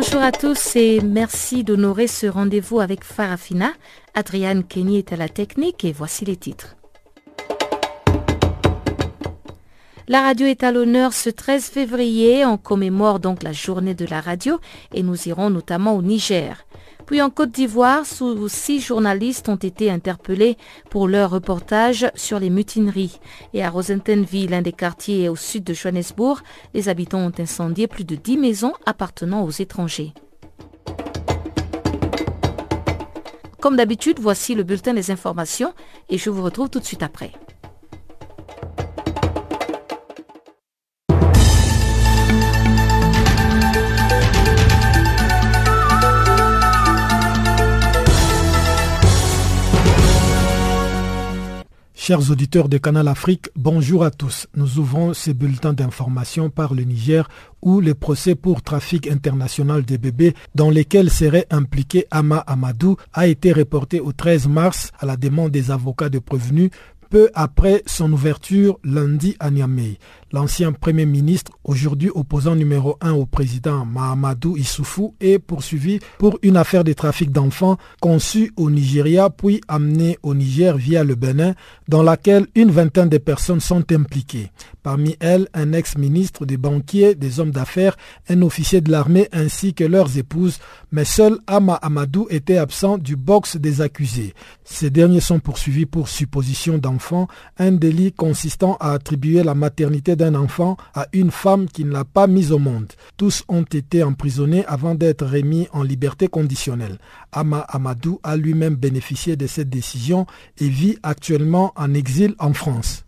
Bonjour à tous et merci d'honorer ce rendez-vous avec Farafina. Adriane Kenny est à la technique et voici les titres. La radio est à l'honneur ce 13 février. On commémore donc la journée de la radio et nous irons notamment au Niger. Puis en Côte d'Ivoire, six journalistes ont été interpellés pour leur reportage sur les mutineries. Et à Rosentenville, l'un des quartiers au sud de Johannesburg, les habitants ont incendié plus de 10 maisons appartenant aux étrangers. Comme d'habitude, voici le bulletin des informations et je vous retrouve tout de suite après. Chers auditeurs de Canal Afrique, bonjour à tous. Nous ouvrons ces bulletins d'information par le Niger où le procès pour trafic international des bébés dans lesquels serait impliqué Ama Amadou a été reporté au 13 mars à la demande des avocats de prévenus peu après son ouverture lundi à Niamey. L'ancien Premier ministre, aujourd'hui opposant numéro un au président Mahamadou Issoufou, est poursuivi pour une affaire de trafic d'enfants conçue au Nigeria puis amenée au Niger via le Bénin, dans laquelle une vingtaine de personnes sont impliquées. Parmi elles, un ex-ministre, des banquiers, des hommes d'affaires, un officier de l'armée ainsi que leurs épouses, mais seul Ama Amadou était absent du box des accusés. Ces derniers sont poursuivis pour supposition d'enfant, un délit consistant à attribuer la maternité d'un enfant à une femme qui ne l'a pas mise au monde. Tous ont été emprisonnés avant d'être remis en liberté conditionnelle. Ama Amadou a lui-même bénéficié de cette décision et vit actuellement en exil en France.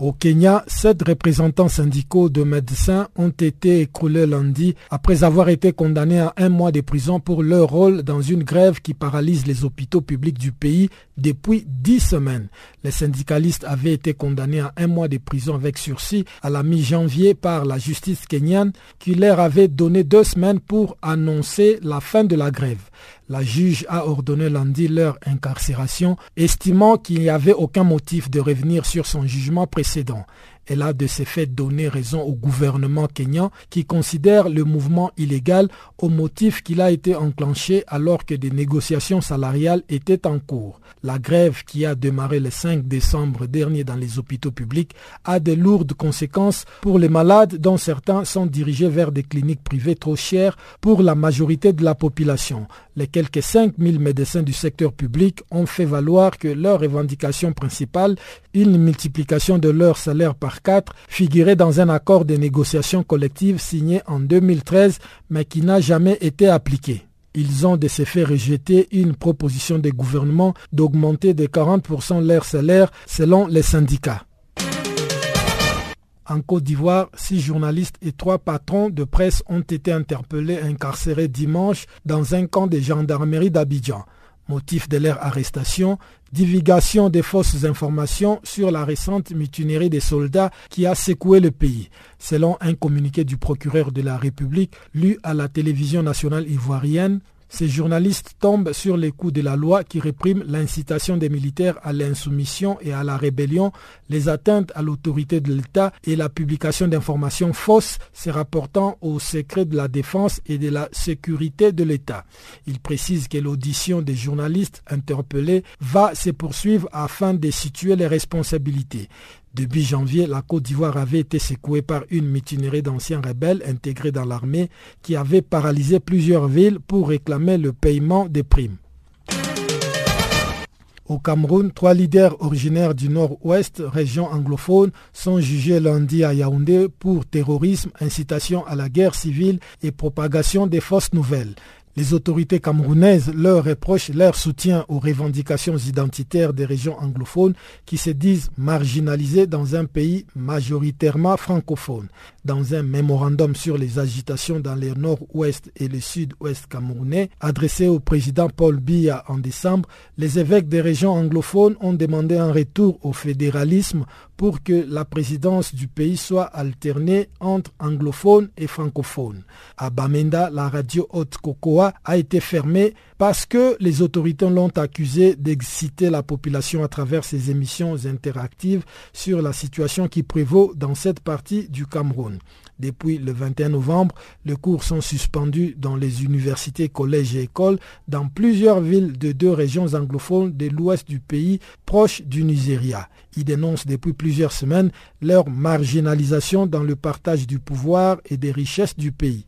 Au Kenya, sept représentants syndicaux de médecins ont été écroulés lundi après avoir été condamnés à un mois de prison pour leur rôle dans une grève qui paralyse les hôpitaux publics du pays depuis dix semaines. Les syndicalistes avaient été condamnés à un mois de prison avec sursis à la mi-janvier par la justice kenyane qui leur avait donné deux semaines pour annoncer la fin de la grève. La juge a ordonné lundi leur incarcération, estimant qu'il n'y avait aucun motif de revenir sur son jugement précédent. Elle a de ce fait donné raison au gouvernement kényan qui considère le mouvement illégal au motif qu'il a été enclenché alors que des négociations salariales étaient en cours. La grève qui a démarré le 5 décembre dernier dans les hôpitaux publics a de lourdes conséquences pour les malades dont certains sont dirigés vers des cliniques privées trop chères pour la majorité de la population. Les quelques 5000 médecins du secteur public ont fait valoir que leur revendication principale, une multiplication de leur salaire par 4, figurait dans un accord de négociation collective signé en 2013 mais qui n'a jamais été appliqué. Ils ont de ce fait rejeté une proposition du gouvernement d'augmenter de 40% leur salaire selon les syndicats. En Côte d'Ivoire, six journalistes et trois patrons de presse ont été interpellés et incarcérés dimanche dans un camp de gendarmerie d'Abidjan. Motif de leur arrestation, divulgation des fausses informations sur la récente mutinerie des soldats qui a secoué le pays, selon un communiqué du procureur de la République lu à la télévision nationale ivoirienne. Ces journalistes tombent sur les coups de la loi qui réprime l'incitation des militaires à l'insoumission et à la rébellion, les atteintes à l'autorité de l'État et la publication d'informations fausses se rapportant au secret de la défense et de la sécurité de l'État. Il précise que l'audition des journalistes interpellés va se poursuivre afin de situer les responsabilités. Depuis janvier, la Côte d'Ivoire avait été secouée par une mutinerie d'anciens rebelles intégrés dans l'armée qui avait paralysé plusieurs villes pour réclamer le paiement des primes. Au Cameroun, trois leaders originaires du nord-ouest, région anglophone, sont jugés lundi à Yaoundé pour terrorisme, incitation à la guerre civile et propagation des fausses nouvelles. Les autorités camerounaises leur reprochent leur soutien aux revendications identitaires des régions anglophones qui se disent marginalisées dans un pays majoritairement francophone. Dans un mémorandum sur les agitations dans les nord-ouest et le sud-ouest camerounais adressé au président Paul Biya en décembre, les évêques des régions anglophones ont demandé un retour au fédéralisme pour que la présidence du pays soit alternée entre anglophones et francophones. À Bamenda, la radio haute Cocoa a été fermée parce que les autorités l'ont accusé d'exciter la population à travers ses émissions interactives sur la situation qui prévaut dans cette partie du Cameroun. Depuis le 21 novembre, les cours sont suspendus dans les universités, collèges et écoles dans plusieurs villes de deux régions anglophones de l'ouest du pays proche du Nigeria. Ils dénoncent depuis plusieurs semaines leur marginalisation dans le partage du pouvoir et des richesses du pays.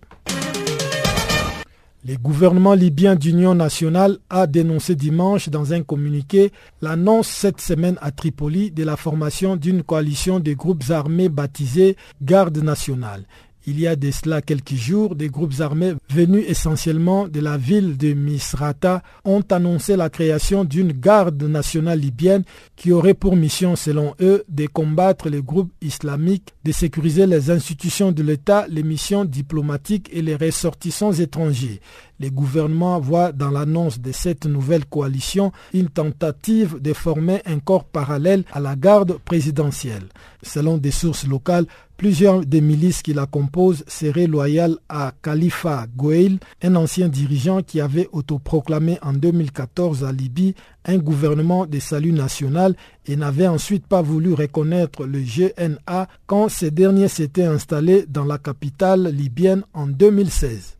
Le gouvernement libyen d'union nationale a dénoncé dimanche dans un communiqué l'annonce cette semaine à Tripoli de la formation d'une coalition de groupes armés baptisés Garde nationale. Il y a de cela quelques jours, des groupes armés venus essentiellement de la ville de Misrata ont annoncé la création d'une garde nationale libyenne qui aurait pour mission, selon eux, de combattre les groupes islamiques, de sécuriser les institutions de l'État, les missions diplomatiques et les ressortissants étrangers. Les gouvernements voient dans l'annonce de cette nouvelle coalition une tentative de former un corps parallèle à la garde présidentielle. Selon des sources locales, Plusieurs des milices qui la composent seraient loyales à Khalifa Goeil, un ancien dirigeant qui avait autoproclamé en 2014 à Libye un gouvernement de salut national et n'avait ensuite pas voulu reconnaître le GNA quand ce dernier s'était installé dans la capitale libyenne en 2016.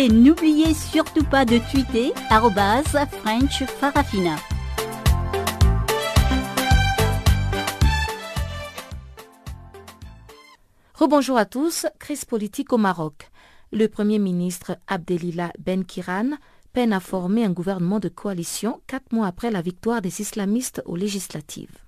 Et n'oubliez surtout pas de tweeter French Farafina. Rebonjour à tous, crise politique au Maroc. Le Premier ministre Abdelila Ben Kiran peine à former un gouvernement de coalition quatre mois après la victoire des islamistes aux législatives.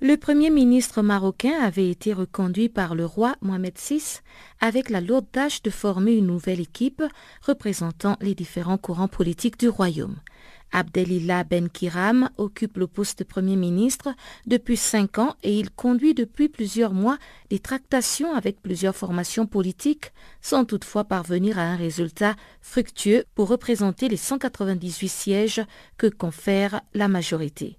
Le Premier ministre marocain avait été reconduit par le roi Mohamed VI avec la lourde tâche de former une nouvelle équipe représentant les différents courants politiques du royaume. Abdelillah Ben Kiram occupe le poste de Premier ministre depuis cinq ans et il conduit depuis plusieurs mois des tractations avec plusieurs formations politiques sans toutefois parvenir à un résultat fructueux pour représenter les 198 sièges que confère la majorité.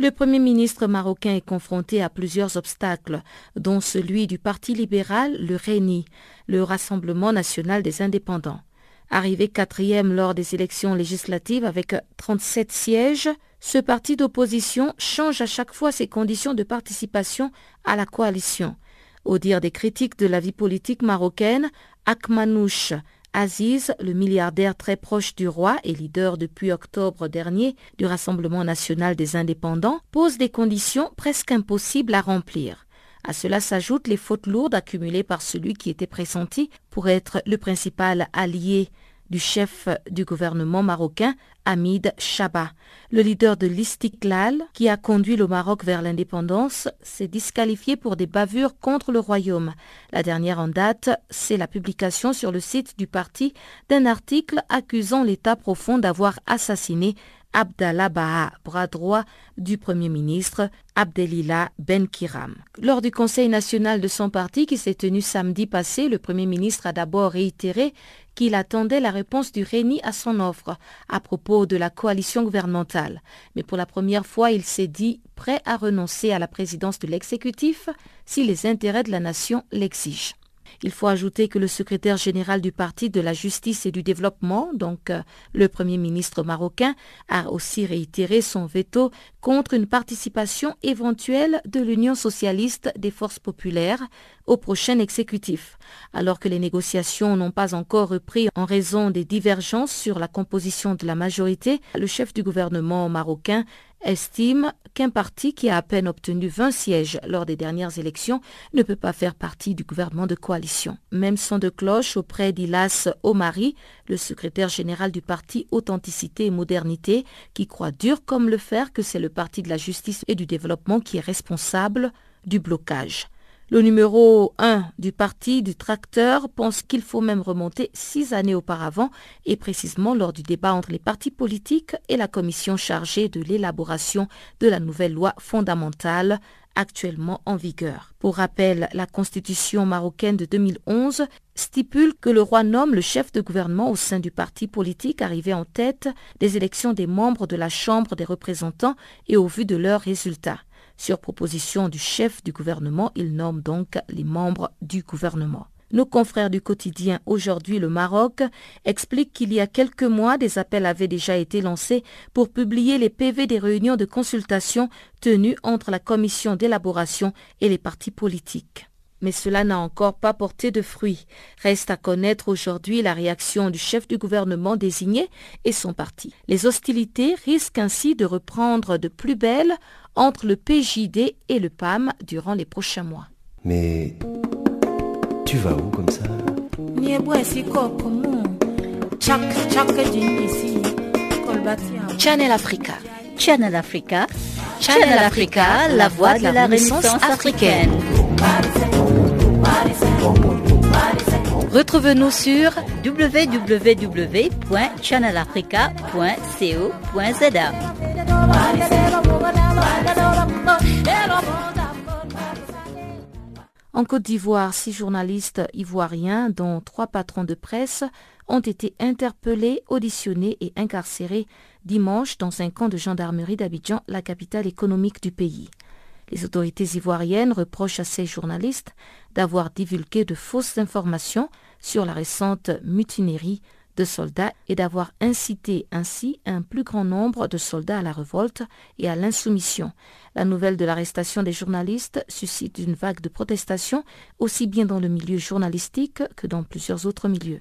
Le Premier ministre marocain est confronté à plusieurs obstacles, dont celui du Parti libéral, le RENI, le Rassemblement national des indépendants. Arrivé quatrième lors des élections législatives avec 37 sièges, ce parti d'opposition change à chaque fois ses conditions de participation à la coalition. Au dire des critiques de la vie politique marocaine, Akmanouche Aziz, le milliardaire très proche du roi et leader depuis octobre dernier du Rassemblement national des indépendants, pose des conditions presque impossibles à remplir. À cela s'ajoutent les fautes lourdes accumulées par celui qui était pressenti pour être le principal allié du chef du gouvernement marocain, Hamid Shaba. Le leader de l'Istiklal, qui a conduit le Maroc vers l'indépendance, s'est disqualifié pour des bavures contre le royaume. La dernière en date, c'est la publication sur le site du parti d'un article accusant l'État profond d'avoir assassiné Abdallah Baha, bras droit du Premier ministre Abdelila Ben Kiram. Lors du Conseil national de son parti qui s'est tenu samedi passé, le Premier ministre a d'abord réitéré qu'il attendait la réponse du RENI à son offre à propos de la coalition gouvernementale. Mais pour la première fois, il s'est dit prêt à renoncer à la présidence de l'exécutif si les intérêts de la nation l'exigent. Il faut ajouter que le secrétaire général du Parti de la justice et du développement, donc euh, le Premier ministre marocain, a aussi réitéré son veto contre une participation éventuelle de l'Union socialiste des forces populaires au prochain exécutif. Alors que les négociations n'ont pas encore repris en raison des divergences sur la composition de la majorité, le chef du gouvernement marocain estime qu'un parti qui a à peine obtenu 20 sièges lors des dernières élections ne peut pas faire partie du gouvernement de coalition. Même son de cloche auprès d'Ilas Omari, le secrétaire général du parti Authenticité et Modernité, qui croit dur comme le fer que c'est le parti de la justice et du développement qui est responsable du blocage. Le numéro 1 du parti du tracteur pense qu'il faut même remonter six années auparavant et précisément lors du débat entre les partis politiques et la commission chargée de l'élaboration de la nouvelle loi fondamentale actuellement en vigueur. Pour rappel, la constitution marocaine de 2011 stipule que le roi nomme le chef de gouvernement au sein du parti politique arrivé en tête des élections des membres de la Chambre des représentants et au vu de leurs résultats. Sur proposition du chef du gouvernement, il nomme donc les membres du gouvernement. Nos confrères du quotidien Aujourd'hui le Maroc expliquent qu'il y a quelques mois, des appels avaient déjà été lancés pour publier les PV des réunions de consultation tenues entre la commission d'élaboration et les partis politiques. Mais cela n'a encore pas porté de fruits. Reste à connaître aujourd'hui la réaction du chef du gouvernement désigné et son parti. Les hostilités risquent ainsi de reprendre de plus belle entre le PJD et le PAM durant les prochains mois. Mais tu vas où comme ça? Channel Africa. Channel Africa. Channel Africa, la voix de la Renaissance africaine. Retrouve-nous sur www.channelafrica.co.za. En Côte d'Ivoire, six journalistes ivoiriens, dont trois patrons de presse, ont été interpellés, auditionnés et incarcérés dimanche dans un camp de gendarmerie d'Abidjan, la capitale économique du pays. Les autorités ivoiriennes reprochent à ces journalistes d'avoir divulgué de fausses informations sur la récente mutinerie de soldats et d'avoir incité ainsi un plus grand nombre de soldats à la révolte et à l'insoumission. La nouvelle de l'arrestation des journalistes suscite une vague de protestations aussi bien dans le milieu journalistique que dans plusieurs autres milieux.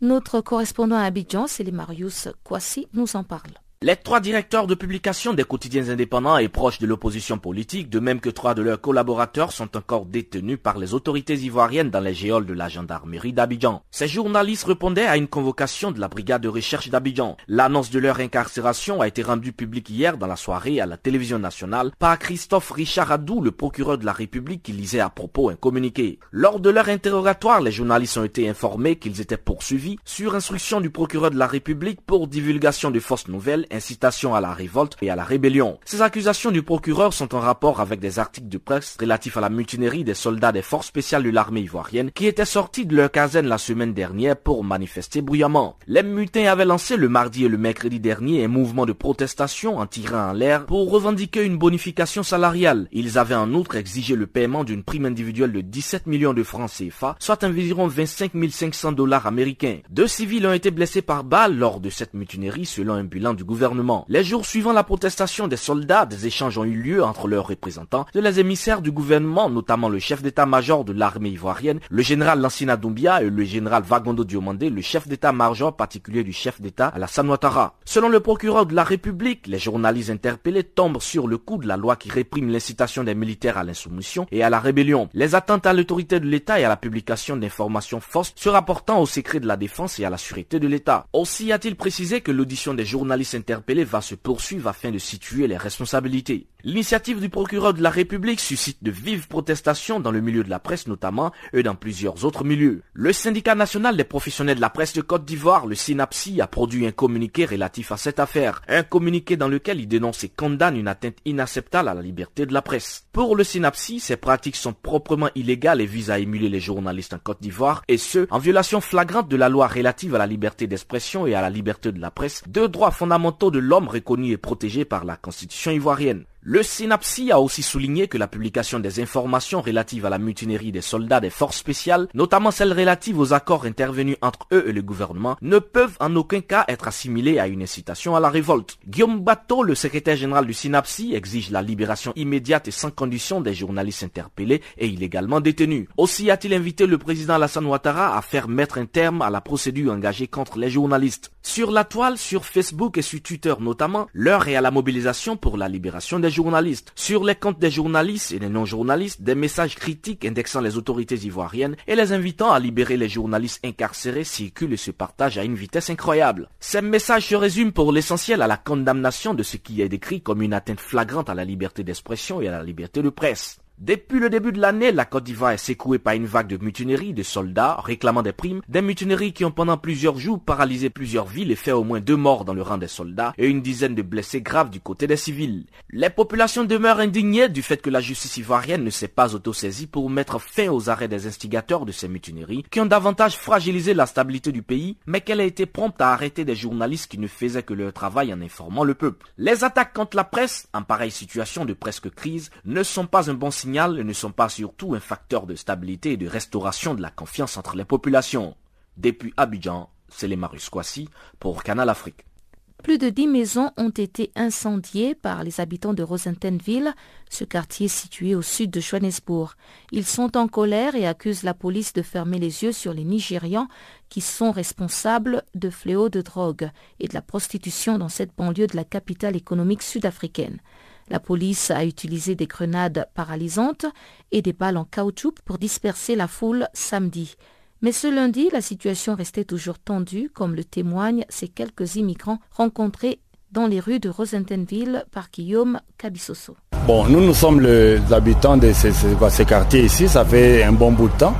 Notre correspondant à Abidjan, c'est Marius Kwasi, nous en parle. Les trois directeurs de publication des quotidiens indépendants et proches de l'opposition politique, de même que trois de leurs collaborateurs, sont encore détenus par les autorités ivoiriennes dans les géoles de la gendarmerie d'Abidjan. Ces journalistes répondaient à une convocation de la brigade de recherche d'Abidjan. L'annonce de leur incarcération a été rendue publique hier dans la soirée à la télévision nationale par Christophe Richard Adou, le procureur de la République qui lisait à propos un communiqué. Lors de leur interrogatoire, les journalistes ont été informés qu'ils étaient poursuivis sur instruction du procureur de la République pour divulgation de fausses nouvelles incitation à la révolte et à la rébellion. Ces accusations du procureur sont en rapport avec des articles de presse relatifs à la mutinerie des soldats des forces spéciales de l'armée ivoirienne qui étaient sortis de leur caserne la semaine dernière pour manifester bruyamment. Les mutins avaient lancé le mardi et le mercredi dernier un mouvement de protestation en tirant en l'air pour revendiquer une bonification salariale. Ils avaient en outre exigé le paiement d'une prime individuelle de 17 millions de francs CFA, soit environ 25 500 dollars américains. Deux civils ont été blessés par balle lors de cette mutinerie selon un bilan du gouvernement les jours suivant la protestation des soldats, des échanges ont eu lieu entre leurs représentants de les émissaires du gouvernement, notamment le chef d'état-major de l'armée ivoirienne, le général Lansina Doumbia et le général Vagondo Diomandé, le chef d'état-major particulier du chef d'état à la Ouattara. Selon le procureur de la République, les journalistes interpellés tombent sur le coup de la loi qui réprime l'incitation des militaires à l'insoumission et à la rébellion, les attentes à l'autorité de l'État et à la publication d'informations fausses se rapportant au secret de la défense et à la sûreté de l'État. Aussi a-t-il précisé que l'audition des journalistes interpellé va se poursuivre afin de situer les responsabilités. L'initiative du procureur de la République suscite de vives protestations dans le milieu de la presse notamment et dans plusieurs autres milieux. Le syndicat national des professionnels de la presse de Côte d'Ivoire, le SYNAPSI, a produit un communiqué relatif à cette affaire. Un communiqué dans lequel il dénonce et condamne une atteinte inacceptable à la liberté de la presse. Pour le SYNAPSI, ces pratiques sont proprement illégales et visent à émuler les journalistes en Côte d'Ivoire et ce, en violation flagrante de la loi relative à la liberté d'expression et à la liberté de la presse, deux droits fondamentaux de l'homme reconnus et protégés par la Constitution ivoirienne. Le synapsi a aussi souligné que la publication des informations relatives à la mutinerie des soldats des forces spéciales, notamment celles relatives aux accords intervenus entre eux et le gouvernement, ne peuvent en aucun cas être assimilées à une incitation à la révolte. Guillaume Bateau, le secrétaire général du synapsi, exige la libération immédiate et sans condition des journalistes interpellés et illégalement détenus. Aussi a-t-il invité le président Alassane Ouattara à faire mettre un terme à la procédure engagée contre les journalistes. Sur la toile, sur Facebook et sur Twitter notamment, l'heure est à la mobilisation pour la libération des journalistes. Sur les comptes des journalistes et des non-journalistes, des messages critiques indexant les autorités ivoiriennes et les invitant à libérer les journalistes incarcérés circulent et se partagent à une vitesse incroyable. Ces messages se résument pour l'essentiel à la condamnation de ce qui est décrit comme une atteinte flagrante à la liberté d'expression et à la liberté de presse. Depuis le début de l'année, la Côte d'Ivoire est secouée par une vague de mutineries de soldats réclamant des primes, des mutineries qui ont pendant plusieurs jours paralysé plusieurs villes et fait au moins deux morts dans le rang des soldats et une dizaine de blessés graves du côté des civils. Les populations demeurent indignées du fait que la justice ivoirienne ne s'est pas autosaisie pour mettre fin aux arrêts des instigateurs de ces mutineries qui ont davantage fragilisé la stabilité du pays, mais qu'elle a été prompte à arrêter des journalistes qui ne faisaient que leur travail en informant le peuple. Les attaques contre la presse, en pareille situation de presque crise, ne sont pas un bon ne sont pas surtout un facteur de stabilité et de restauration de la confiance entre les populations. Depuis Abidjan, c'est les Marus pour Canal Afrique. Plus de dix maisons ont été incendiées par les habitants de Rosentenville, ce quartier situé au sud de Johannesburg. Ils sont en colère et accusent la police de fermer les yeux sur les Nigérians qui sont responsables de fléaux de drogue et de la prostitution dans cette banlieue de la capitale économique sud-africaine. La police a utilisé des grenades paralysantes et des balles en caoutchouc pour disperser la foule samedi. Mais ce lundi, la situation restait toujours tendue, comme le témoignent ces quelques immigrants rencontrés dans les rues de Rosentenville par Guillaume Cabissoso. Bon, nous, nous sommes les habitants de ces, ces quartiers ici, ça fait un bon bout de temps.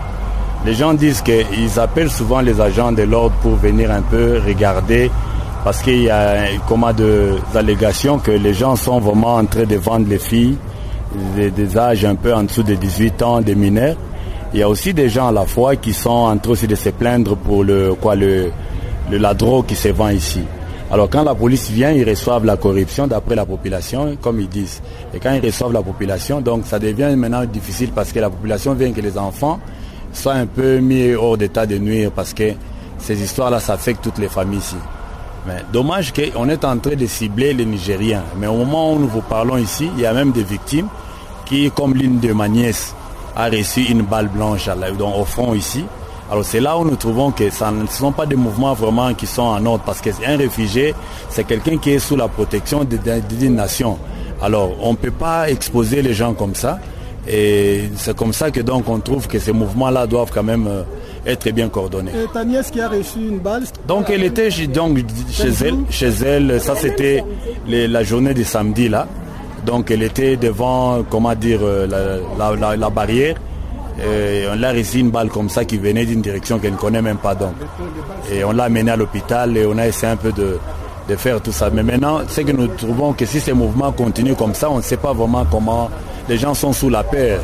Les gens disent qu'ils appellent souvent les agents de l'ordre pour venir un peu regarder parce qu'il y a comment de allégations que les gens sont vraiment en train de vendre les filles des, âges un peu en dessous de 18 ans, des mineurs. Il y a aussi des gens à la fois qui sont en train aussi de se plaindre pour le quoi le, la drogue qui se vend ici. Alors quand la police vient, ils reçoivent la corruption d'après la population, comme ils disent. Et quand ils reçoivent la population, donc ça devient maintenant difficile parce que la population vient que les enfants soient un peu mis hors d'état de nuire parce que ces histoires-là, ça affecte toutes les familles ici. Mais dommage qu'on est en train de cibler les Nigériens. Mais au moment où nous vous parlons ici, il y a même des victimes qui, comme l'une de ma nièce, a reçu une balle blanche au front ici. Alors c'est là où nous trouvons que ce ne sont pas des mouvements vraiment qui sont en ordre parce qu'un réfugié, c'est quelqu'un qui est sous la protection d'une nation. Alors on ne peut pas exposer les gens comme ça. Et c'est comme ça que donc on trouve que ces mouvements-là doivent quand même euh, être bien coordonnés. Et ta nièce qui a reçu une balle Donc elle était donc, chez elle, chez elle, ça c'était la journée de samedi là. Donc elle était devant, comment dire, euh, la, barrière. Et on l'a reçu une balle comme ça qui venait d'une direction qu'elle ne connaît même pas donc. Et on l'a amenée à l'hôpital et on a essayé un peu de, de faire tout ça. Mais maintenant, c'est que nous trouvons que si ces mouvements continuent comme ça, on ne sait pas vraiment comment les gens sont sous la peur.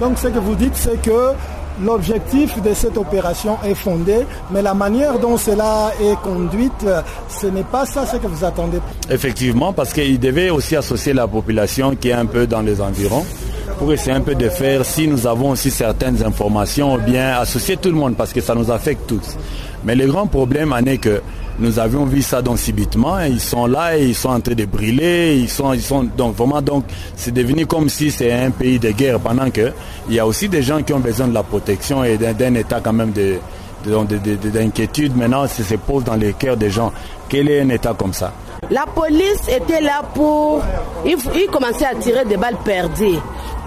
Donc ce que vous dites, c'est que l'objectif de cette opération est fondé, mais la manière dont cela est conduite, ce n'est pas ça ce que vous attendez. Effectivement, parce qu'il devait aussi associer la population qui est un peu dans les environs pour essayer un peu de faire, si nous avons aussi certaines informations, bien associer tout le monde, parce que ça nous affecte tous. Mais le grand problème en est que nous avions vu ça donc subitement. Ils sont là et ils sont en train de brûler. Ils sont, ils sont donc vraiment donc c'est devenu comme si c'est un pays de guerre pendant que il y a aussi des gens qui ont besoin de la protection et d'un état quand même de d'inquiétude maintenant se pose dans les cœurs des gens. Quel est un état comme ça? La police était là pour... Ils, commençaient à tirer des balles perdues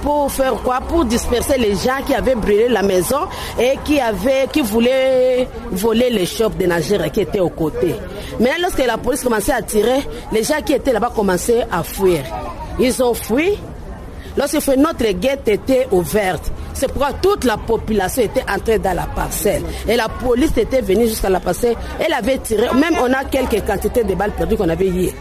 pour faire quoi? Pour disperser les gens qui avaient brûlé la maison et qui avaient, qui voulaient voler les shops de nageurs qui étaient aux côtés. Mais lorsque la police commençait à tirer, les gens qui étaient là-bas commençaient à fuir. Ils ont fui. Lorsque notre guette était ouverte, c'est pourquoi toute la population était entrée dans la parcelle. Et la police était venue jusqu'à la parcelle. Elle avait tiré. Même on a quelques quantités de balles perdues qu'on avait hier.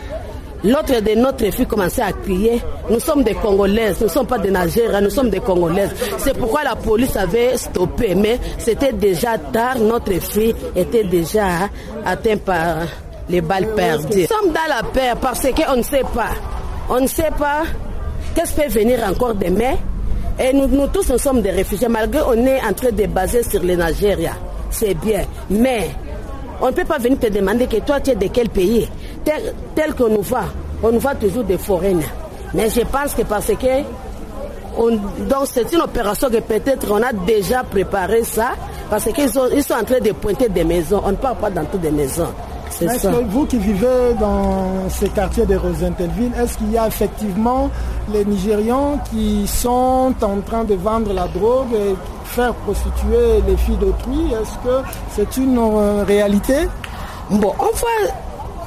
L'autre de notre fille commençait à crier, nous sommes des Congolaises, nous ne sommes pas des Nigériens, nous sommes des Congolaises. C'est pourquoi la police avait stoppé, mais c'était déjà tard, notre fille était déjà atteinte par les balles perdues. Nous sommes dans la paix parce qu'on ne sait pas. On ne sait pas qu'est-ce qui peut venir encore demain. Et nous, nous tous, nous sommes des réfugiés, malgré on est en train de baser sur les Nigeria. C'est bien. Mais on ne peut pas venir te demander que toi, tu es de quel pays. Tel, tel qu'on nous voit, on nous voit toujours des foraines. Mais je pense que parce que on, donc c'est une opération que peut-être on a déjà préparé ça, parce qu'ils sont, ils sont en train de pointer des maisons. On ne parle pas dans toutes les maisons. Est-ce que vous qui vivez dans ces quartiers de Rosentelville, est-ce qu'il y a effectivement les Nigérians qui sont en train de vendre la drogue et faire prostituer les filles d'autrui? Est-ce que c'est une euh, réalité? Bon, on voit,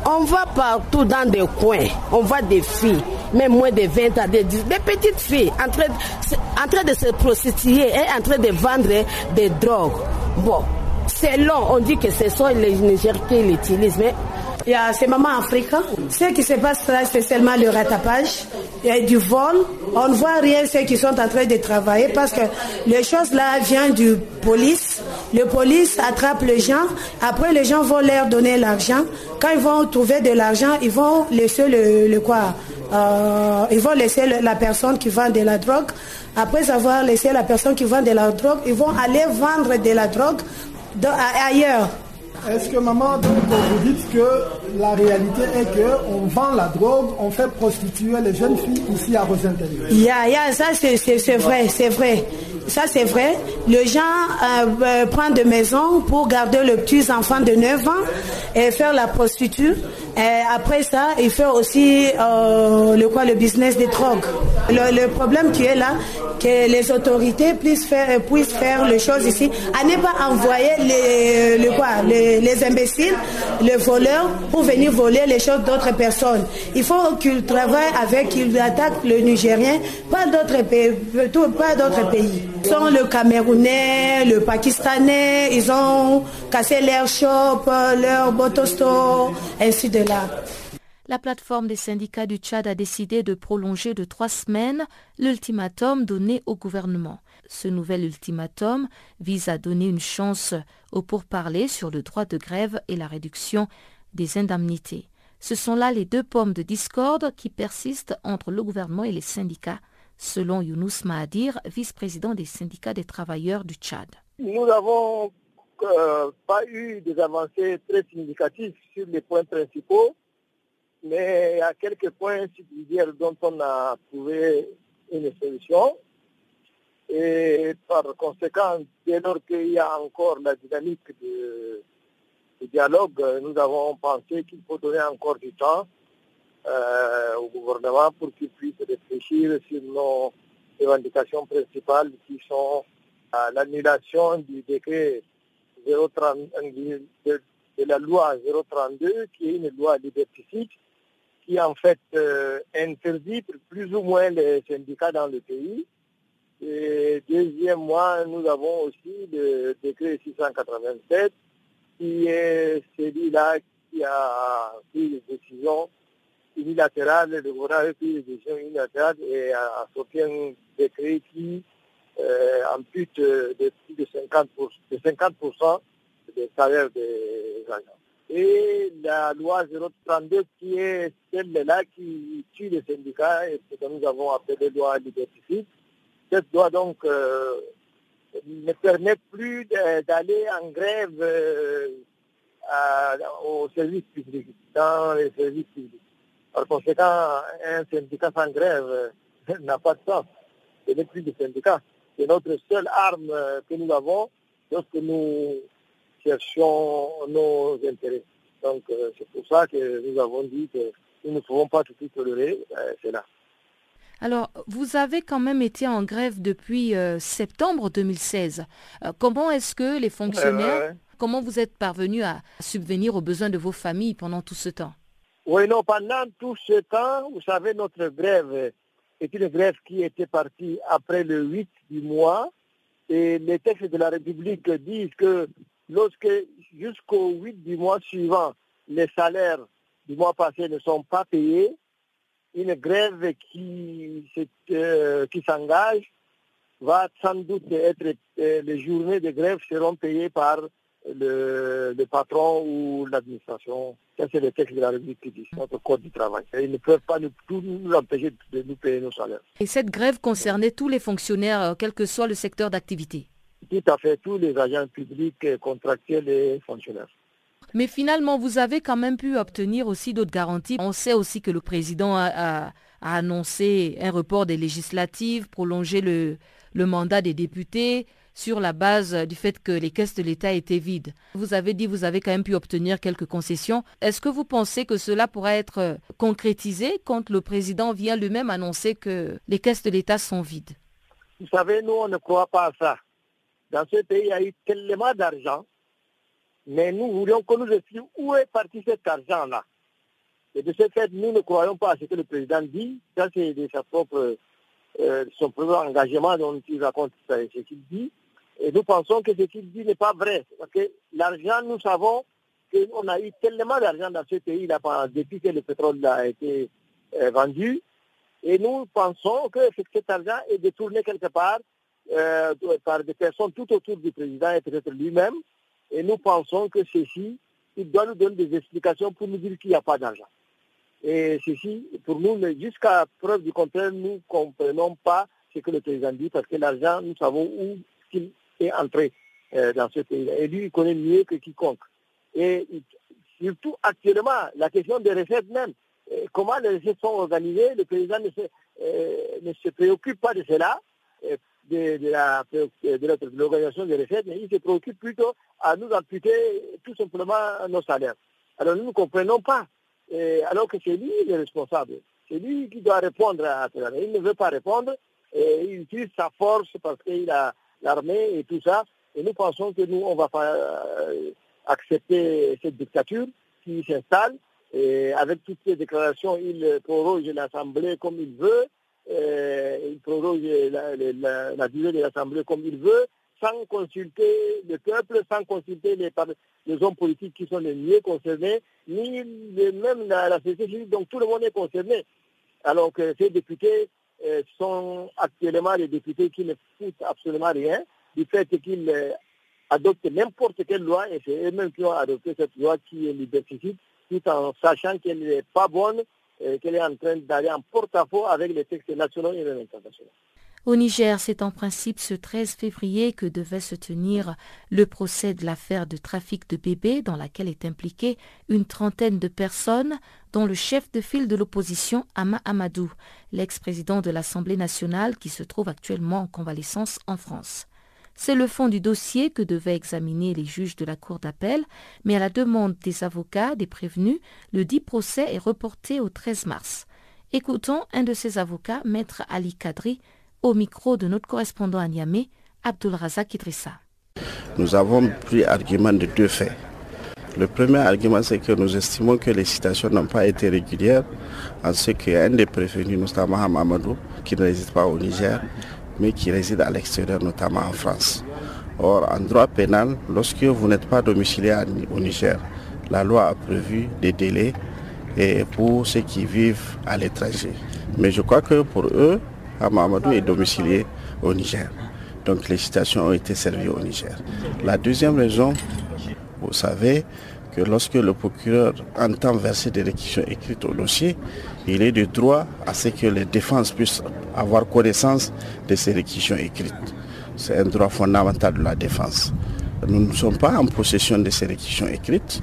on va partout dans des coins, on voit des filles, même moins de 20 ans, des, des petites filles en train, de se prostituer et en train de vendre des drogues. Bon, c'est long, on dit que ce sont les Nigériens qui l'utilisent, mais il y a ces mamans africains. Ce qui se passe là, c'est seulement le rattrapage. Il y a du vol. On ne voit rien ceux qui sont en train de travailler parce que les choses là viennent du police. Le police attrape les gens. Après, les gens vont leur donner l'argent. Quand ils vont trouver de l'argent, ils vont laisser le, le quoi euh, Ils vont laisser la personne qui vend de la drogue. Après avoir laissé la personne qui vend de la drogue, ils vont aller vendre de la drogue ailleurs. Est-ce que maman, donc, vous dites que la réalité est qu'on vend la drogue, on fait prostituer les jeunes filles ici à Rosenthal? Il y a, ça c'est vrai, c'est vrai. Ça c'est vrai. Les gens euh, euh, prennent des maisons pour garder le petit enfant de 9 ans et faire la prostitution. Après ça, il fait aussi euh, le quoi, le business des drogues. Le, problème qui est là, que les autorités puissent faire, puissent faire les choses ici, à ne pas envoyer les, le quoi, les, imbéciles, les voleurs, pour venir voler les choses d'autres personnes. Il faut qu'ils travaillent avec, qu'ils attaquent le Nigérien, pas d'autres pays, pas d'autres pays. Sont le Camerounais, le Pakistanais, ils ont cassé leur shop, leur botosto, ainsi de la plateforme des syndicats du Tchad a décidé de prolonger de trois semaines l'ultimatum donné au gouvernement. Ce nouvel ultimatum vise à donner une chance aux pourparlers sur le droit de grève et la réduction des indemnités. Ce sont là les deux pommes de discorde qui persistent entre le gouvernement et les syndicats, selon Younous Mahadir, vice-président des syndicats des travailleurs du Tchad. Nous avons euh, pas eu des avancées très significatives sur les points principaux, mais il y a quelques points subsidiaires dont on a trouvé une solution. Et par conséquent, dès lors qu'il y a encore la dynamique de, dialogue, nous avons pensé qu'il faut donner encore du temps euh, au gouvernement pour qu'il puisse réfléchir sur nos revendications principales qui sont l'annulation du décret de, la loi 032, qui est une loi liberticide, qui en fait euh, interdit plus ou moins les syndicats dans le pays. Et deuxièmement, nous avons aussi le décret 687, qui est celui-là qui a pris des décisions unilatérales, le gouvernement a pris des décisions unilatérales et a sorti un décret qui euh, ampute de plus de 50%, de 50% des salaires des agents. Et la loi 032 qui est celle-là qui tue les syndicats et ce que nous avons appelé loi liberticide, cette loi donc euh, ne permet plus d'aller en grève euh, au service public, dans les services publics. Par conséquent, un syndicat sans grève euh, n'a pas de sens. Ce n'est plus de syndicat. C'est notre seule arme que nous avons lorsque nous cherchons nos intérêts. Donc c'est pour ça que nous avons dit que nous ne pouvons pas tout tolérer, c'est là. Alors, vous avez quand même été en grève depuis euh, septembre 2016. Euh, comment est-ce que les fonctionnaires, comment vous êtes parvenus à subvenir aux besoins de vos familles pendant tout ce temps? Oui, non, pendant tout ce temps, vous savez, notre grève est une grève qui était partie après le 8 du mois. Et les textes de la République disent que lorsque jusqu'au 8 du mois suivant, les salaires du mois passé ne sont pas payés, une grève qui, euh, s'engage va sans doute être, euh, les journées de grève seront payées par le, patron ou l'administration. Ça, c'est le texte de la République qui dit, notre code du travail. ils ne peuvent pas nous, nous empêcher de nous payer nos salaires. Et cette grève concernait tous les fonctionnaires, euh, quel que soit le secteur d'activité Tout à fait, tous les agents publics, contractuels et fonctionnaires. Mais finalement, vous avez quand même pu obtenir aussi d'autres garanties. On sait aussi que le président a, annoncé un report des législatives, prolonger le, le mandat des députés sur la base du fait que les caisses de l'État étaient vides. Vous avez dit que vous avez quand même pu obtenir quelques concessions. Est-ce que vous pensez que cela pourra être concrétisé quand le président vient lui-même annoncer que les caisses de l'État sont vides? Vous savez, nous, on ne croit pas à ça. Dans ce pays, il y a eu tellement d'argent, mais nous voulions qu'on nous explique où est parti cet argent-là. Et de ce fait, nous ne croyons pas à ce que le président dit. Ça, c'est de propre, euh, son propre engagement dont il raconte ce qu'il dit. Et nous pensons que ce qu'il dit n'est pas vrai. Parce que l'argent, nous savons qu'on a eu tellement d'argent dans ce pays-là depuis que le pétrole a été euh, vendu. Et nous pensons que cet argent est détourné quelque part euh, par des personnes tout autour du président et peut-être lui-même. Et nous pensons que ceci, il doit nous donner des explications pour nous dire qu'il n'y a pas d'argent. Et ceci, pour nous, jusqu'à preuve du contraire, nous ne comprenons pas ce que le président dit parce que l'argent, nous savons où il est entré euh, dans ce pays Et lui, il connaît mieux que quiconque. Et surtout actuellement, la question des recettes même. Euh, comment les recettes sont organisées, le président ne se, euh, préoccupe pas de cela, de, de l'organisation des recettes, mais il se préoccupe plutôt à nous amputer tout simplement nos salaires. Alors nous ne comprenons pas, alors que c'est lui le responsable. C'est lui qui doit répondre à cela. Il ne veut pas répondre, et il utilise sa force parce qu'il a l'armée et tout ça. Et nous pensons que nous, on va pas euh, accepter cette dictature qui s'installe. Et avec toutes ces déclarations, il proroge l'Assemblée comme il veut, euh, il proroge la, durée de l'Assemblée comme il veut, sans consulter le peuple, sans consulter les, les hommes politiques qui sont les mieux concernés, ni même la, la société civile, donc tout le monde est concerné. Alors que ces députés sont actuellement les députés qui ne foutent absolument rien du fait qu'ils euh, adoptent n'importe quelle loi et c'est eux-mêmes qui ont adopté cette loi qui est liberticide tout en sachant qu'elle n'est pas bonne, et qu'elle est en train d'aller en porte-à-faux avec les textes nationaux et internationaux. Au Niger, c'est en principe ce 13 février que devait se tenir le procès de l'affaire de trafic de bébés dans laquelle est impliquée une trentaine de personnes, dont le chef de file de l'opposition, Ama Amadou, l'ex-président de l'Assemblée nationale qui se trouve actuellement en convalescence en France. C'est le fond du dossier que devaient examiner les juges de la Cour d'appel, mais à la demande des avocats, des prévenus, le dit procès est reporté au 13 mars. Écoutons un de ces avocats, maître Ali Kadri, au micro de notre correspondant à Niamey, Razak Idrissa. Nous avons pris argument de deux faits. Le premier argument, c'est que nous estimons que les citations n'ont pas été régulières, en ce qu'un des prévenus, notamment Amadou, qui ne réside pas au Niger, mais qui réside à l'extérieur, notamment en France. Or, en droit pénal, lorsque vous n'êtes pas domicilié au Niger, la loi a prévu des délais pour ceux qui vivent à l'étranger. Mais je crois que pour eux, Mamadou est domicilié au Niger. Donc les citations ont été servies au Niger. La deuxième raison, vous savez que lorsque le procureur entend verser des réquisitions écrites au dossier, il est de droit à ce que les défenses puissent avoir connaissance de ces réquisitions écrites. C'est un droit fondamental de la défense. Nous ne sommes pas en possession de ces réquisitions écrites.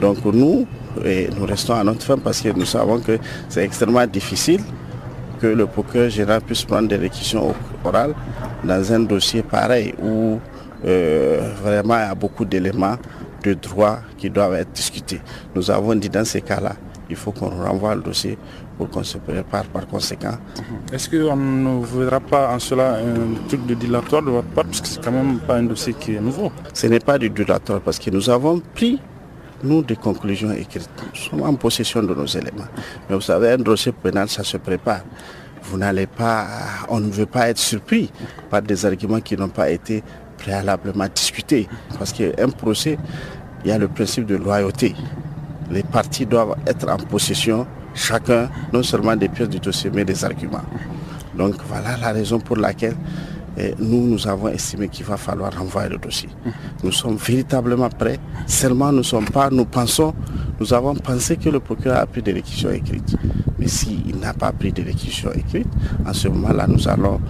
Donc nous, nous restons à notre fin parce que nous savons que c'est extrêmement difficile que le procureur général puisse prendre des réquisitions orales dans un dossier pareil où euh, vraiment il y a beaucoup d'éléments de droit qui doivent être discutés. Nous avons dit dans ces cas-là il faut qu'on renvoie le dossier pour qu'on se prépare par conséquent. Mhm. Est-ce qu'on ne verra pas en cela un truc de dilatoire de votre part parce que c'est quand même pas un dossier qui est nouveau? Ce n'est pas du dilatoire parce que nous avons pris nous des conclusions écrites. Nous sommes en possession de nos éléments. Mais vous savez, un dossier pénal, ça se prépare. Vous n'allez pas, on ne veut pas être surpris par des arguments qui n'ont pas été préalablement discutés. Parce qu'un procès, il y a le principe de loyauté. Les parties doivent être en possession, chacun, non seulement des pièces du dossier, mais des arguments. Donc voilà la raison pour laquelle eh, nous, nous avons estimé qu'il va falloir renvoyer le dossier. Nous sommes véritablement prêts. Seulement, nous ne sommes pas, nous pensons, nous avons pensé que le procureur a pris des réquisitions écrites. Mais s'il n'a pas pris des réquisitions écrites, en ce moment-là, nous allons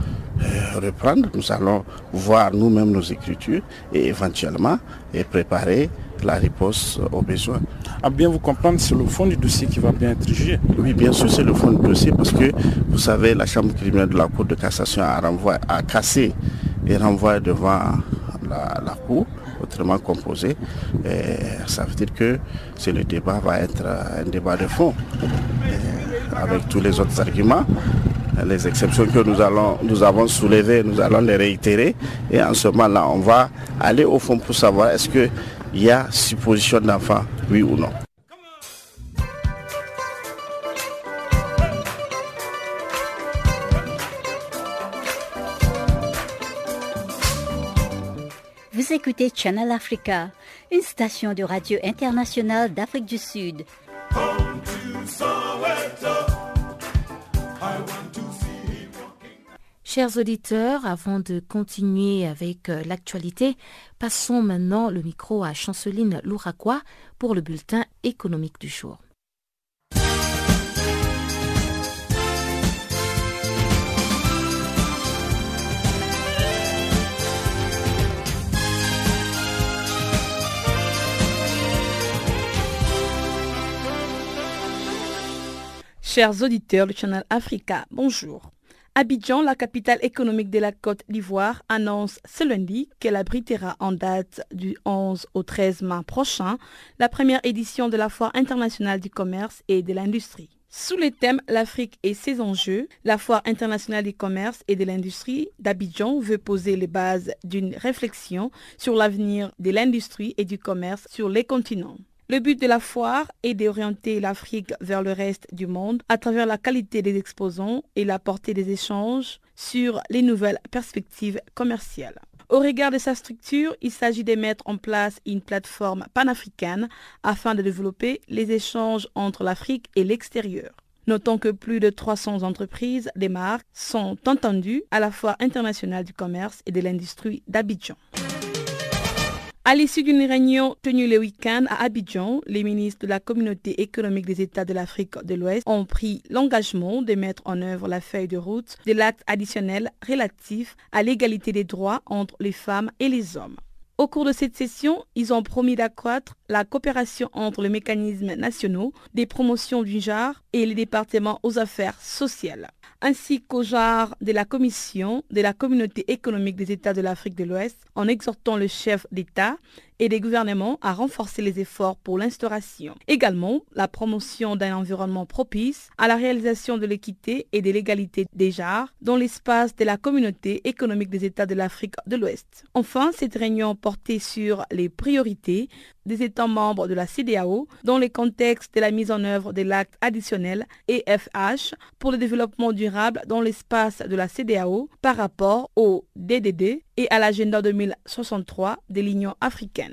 euh, reprendre, nous allons voir nous-mêmes nos écritures et éventuellement et préparer la réponse aux besoins. À bien vous comprendre, c'est le fond du dossier qui va bien être jugé. Oui, bien sûr, c'est le fond du dossier parce que, vous savez, la Chambre criminelle de la Cour de cassation a, renvoyé, a cassé et renvoyé devant la, Cour, autrement composé. ça veut dire que c'est le débat va être un débat de fond avec tous les autres arguments les exceptions que nous, allons, nous avons soulevées, nous allons les réitérer. Et en ce moment-là, on va aller au fond pour savoir est-ce qu'il y a supposition d'enfant, oui ou non. Vous écoutez Channel Africa, une station de radio internationale d'Afrique du Sud. Chers auditeurs, avant de continuer avec euh, l'actualité, passons maintenant le micro à Chanceline Louraquois pour le bulletin économique du jour. Chers auditeurs du Channel Africa, bonjour. Abidjan, la capitale économique de la Côte d'Ivoire, annonce ce lundi qu'elle abritera en date du 11 au 13 mars prochain la première édition de la Foire internationale du commerce et de l'industrie. Sous le thème L'Afrique et ses enjeux, la Foire internationale du commerce et de l'industrie d'Abidjan veut poser les bases d'une réflexion sur l'avenir de l'industrie et du commerce sur les continents. Le but de la foire est d'orienter l'Afrique vers le reste du monde à travers la qualité des exposants et la portée des échanges sur les nouvelles perspectives commerciales. Au regard de sa structure, il s'agit de mettre en place une plateforme panafricaine afin de développer les échanges entre l'Afrique et l'extérieur. Notons que plus de 300 entreprises des marques sont entendues à la Foire internationale du commerce et de l'industrie d'Abidjan. À l'issue d'une réunion tenue le week-end à Abidjan, les ministres de la communauté économique des États de l'Afrique de l'Ouest ont pris l'engagement de mettre en œuvre la feuille de route de l'acte additionnel relatif à l'égalité des droits entre les femmes et les hommes. Au cours de cette session, ils ont promis d'accroître la coopération entre les mécanismes nationaux des promotions du genre et les départements aux affaires sociales ainsi qu'au genre de la Commission de la Communauté économique des États de l'Afrique de l'Ouest en exhortant le chef d'État et des gouvernements à renforcer les efforts pour l'instauration. Également, la promotion d'un environnement propice à la réalisation de l'équité et de l'égalité des genres dans l'espace de la communauté économique des États de l'Afrique de l'Ouest. Enfin, cette réunion portait sur les priorités des États membres de la CDAO dans le contexte de la mise en œuvre de l'acte additionnel EFH pour le développement durable dans l'espace de la CDAO par rapport au DDD et à l'agenda 2063 de l'Union africaine.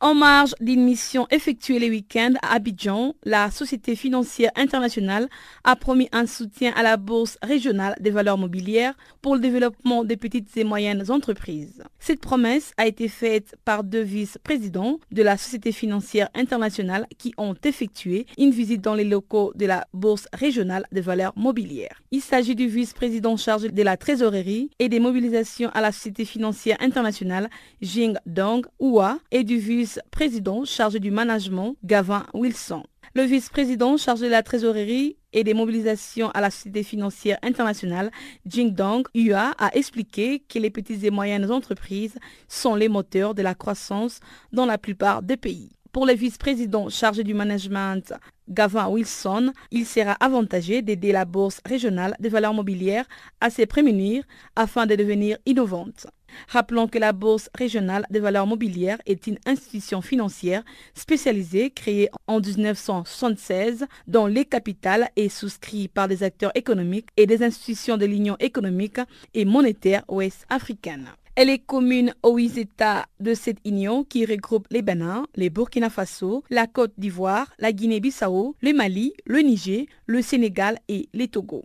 En marge d'une mission effectuée le week-end à Abidjan, la Société financière internationale a promis un soutien à la Bourse régionale des valeurs mobilières pour le développement des petites et moyennes entreprises. Cette promesse a été faite par deux vice-présidents de la Société financière internationale qui ont effectué une visite dans les locaux de la Bourse régionale des valeurs mobilières. Il s'agit du vice-président chargé de la trésorerie et des mobilisations à la Société financière internationale, Jing Dong Hua, et du vice vice-président chargé du management, Gavin Wilson. Le vice-président chargé de la trésorerie et des mobilisations à la Société financière internationale, Jing Dong Hua, a expliqué que les petites et moyennes entreprises sont les moteurs de la croissance dans la plupart des pays. Pour le vice-président chargé du management Gavin Wilson, il sera avantagé d'aider la bourse régionale des valeurs mobilières à se prémunir afin de devenir innovante. Rappelons que la Bourse régionale des valeurs mobilières est une institution financière spécialisée créée en 1976 dont les capitales est souscrit par des acteurs économiques et des institutions de l'Union économique et monétaire ouest africaine. Elle est commune aux États de cette union qui regroupe les Bénin, les Burkina Faso, la Côte d'Ivoire, la Guinée-Bissau, le Mali, le Niger, le Sénégal et les Togo.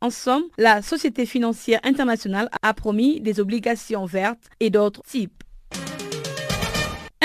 En somme, la Société financière internationale a promis des obligations vertes et d'autres types.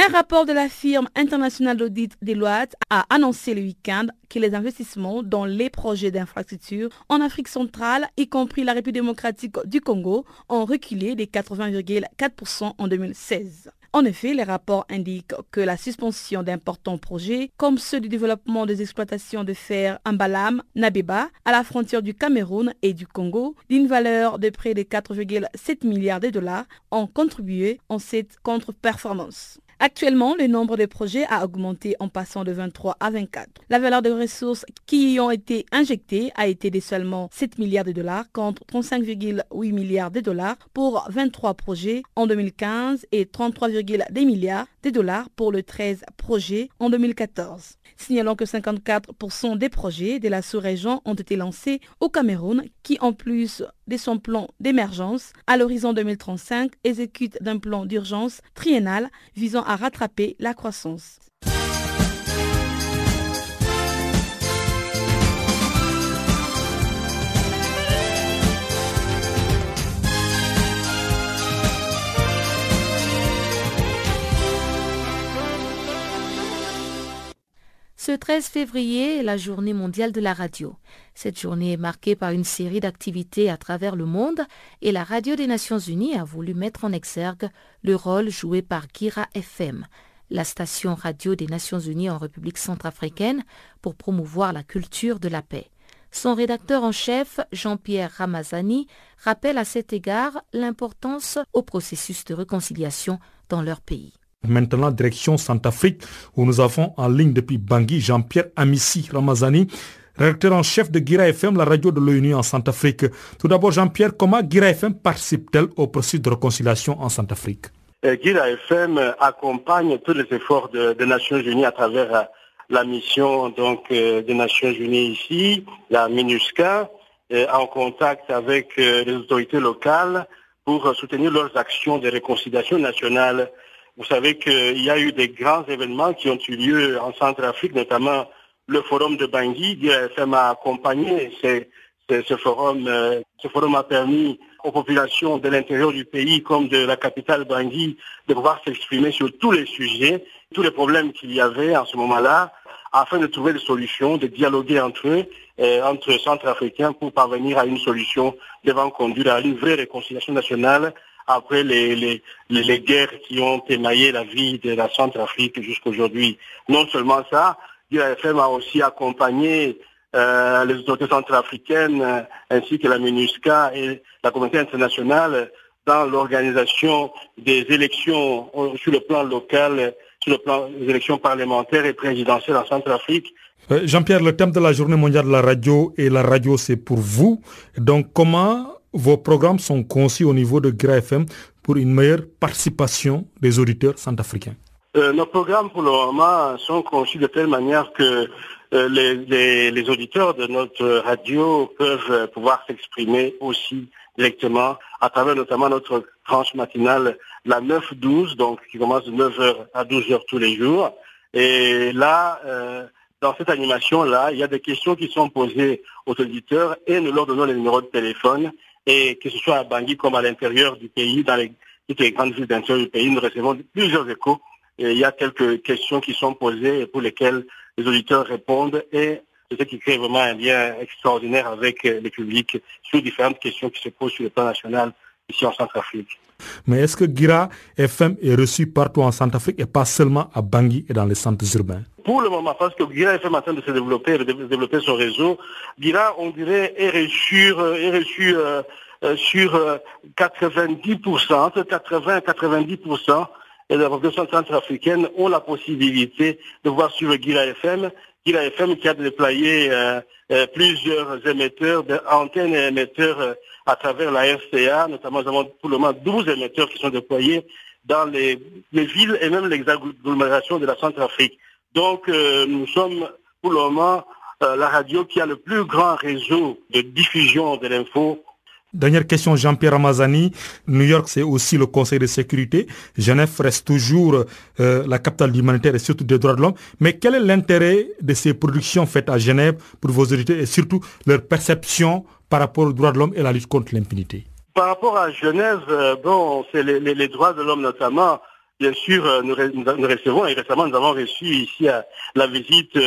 Un rapport de la firme internationale d'audit Deloitte a annoncé le week-end que les investissements dans les projets d'infrastructure en Afrique centrale, y compris la République démocratique du Congo, ont reculé de 80,4% en 2016. En effet, les rapports indiquent que la suspension d'importants projets, comme ceux du développement des exploitations de fer Ambalam, Nabeba, à la frontière du Cameroun et du Congo, d'une valeur de près de 4,7 milliards de dollars, ont contribué en cette contre-performance. Actuellement, le nombre de projets a augmenté en passant de 23 à 24. La valeur des ressources qui y ont été injectées a été de seulement 7 milliards de dollars contre 35,8 milliards de dollars pour 23 projets en 2015 et 33,2 milliards dollars pour le 13 projets en 2014. Signalons que 54% des projets de la sous-région ont été lancés au Cameroun qui, en plus de son plan d'émergence à l'horizon 2035, exécute d'un plan d'urgence triennal visant à rattraper la croissance. Ce 13 février est la journée mondiale de la radio. Cette journée est marquée par une série d'activités à travers le monde et la radio des Nations Unies a voulu mettre en exergue le rôle joué par Gira FM, la station radio des Nations Unies en République centrafricaine, pour promouvoir la culture de la paix. Son rédacteur en chef, Jean-Pierre Ramazani, rappelle à cet égard l'importance au processus de réconciliation dans leur pays. Maintenant, direction Centrafrique, où nous avons en ligne depuis Bangui Jean-Pierre Amissi Ramazani, rédacteur en chef de Gira FM, la radio de l'ONU en Centrafrique. Tout d'abord, Jean-Pierre, comment Gira FM participe-t-elle au processus de réconciliation en Centrafrique? Euh, Gira FM accompagne tous les efforts des Nations Unies à travers euh, la mission donc euh, des Nations Unies ici, la MINUSCA, en contact avec les autorités locales pour soutenir leurs actions de réconciliation nationale vous savez qu'il y a eu des grands événements qui ont eu lieu en Centrafrique, notamment le forum de Bangui. DFM a accompagné ce, forum. Euh, ce forum a permis aux populations de l'intérieur du pays comme de la capitale Bangui de pouvoir s'exprimer sur tous les sujets, tous les problèmes qu'il y avait en ce moment-là, afin de trouver des solutions, de dialoguer entre eux, euh, entre Centrafricains pour parvenir à une solution devant conduire à une vraie réconciliation nationale après les, les, les, guerres qui ont émaillé la vie de la Centrafrique jusqu'à aujourd'hui. Non seulement ça, l'UAFM a aussi accompagné euh, les autorités centrafricaines euh, ainsi que la MINUSCA et la communauté internationale dans l'organisation des élections euh, sur le plan local, sur le plan des élections parlementaires et présidentielles en Centrafrique. Jean-Pierre, le thème de la journée mondiale de la radio et la radio, c'est pour vous. Donc, comment vos programmes sont conçus au niveau de GRAFM pour une meilleure participation des auditeurs centrafricains euh, Nos programmes pour le moment sont conçus de telle manière que euh, les, auditeurs de notre radio peuvent euh, pouvoir s'exprimer aussi directement à travers notamment notre tranche matinale, la 9-12, donc qui commence de 9h à 12h tous les jours. Et là, dans cette animation-là, il y a des questions qui sont posées aux auditeurs et nous leur donnons les numéros de téléphone et que ce soit à Bangui comme à l'intérieur du pays, dans les, toutes les grandes villes d'intérieur du pays, nous recevons plusieurs échos. Il y a quelques questions qui sont posées et pour lesquelles les auditeurs répondent et c'est ce qui crée vraiment un lien extraordinaire avec le public sur différentes questions qui se posent sur le plan national ici en Centrafrique. Mais est-ce que Gira FM est reçu partout en Centrafrique et pas seulement à Bangui et dans les centres urbains? Pour le moment, parce que Gira FM est en train de se développer, de développer son réseau, Gira, on dirait, est reçu, euh, est reçu euh, euh, sur 90%, entre 80 et 90%. et de la population centrafricaine ont la possibilité de voir suivre Gira FM. Gira FM qui a déployé plusieurs émetteurs, antennes et émetteurs à travers la RCA, notamment nous avons pour le moment 12 émetteurs qui sont déployés dans les, les villes et même les agglomérations de la Centrafrique. Donc nous sommes pour le moment la radio qui a le plus grand réseau de diffusion de l'info Dernière question, Jean-Pierre Ramazani. New York, c'est aussi le Conseil de sécurité. Genève reste toujours euh, la capitale humanitaire et surtout des droits de l'homme. Mais quel est l'intérêt de ces productions faites à Genève pour vos autorités et surtout leur perception par rapport aux droits de l'homme et la lutte contre l'impunité Par rapport à Genève, euh, bon, c'est les, droits de l'homme notamment. Bien sûr, euh, nous, recevons et récemment nous avons reçu ici la visite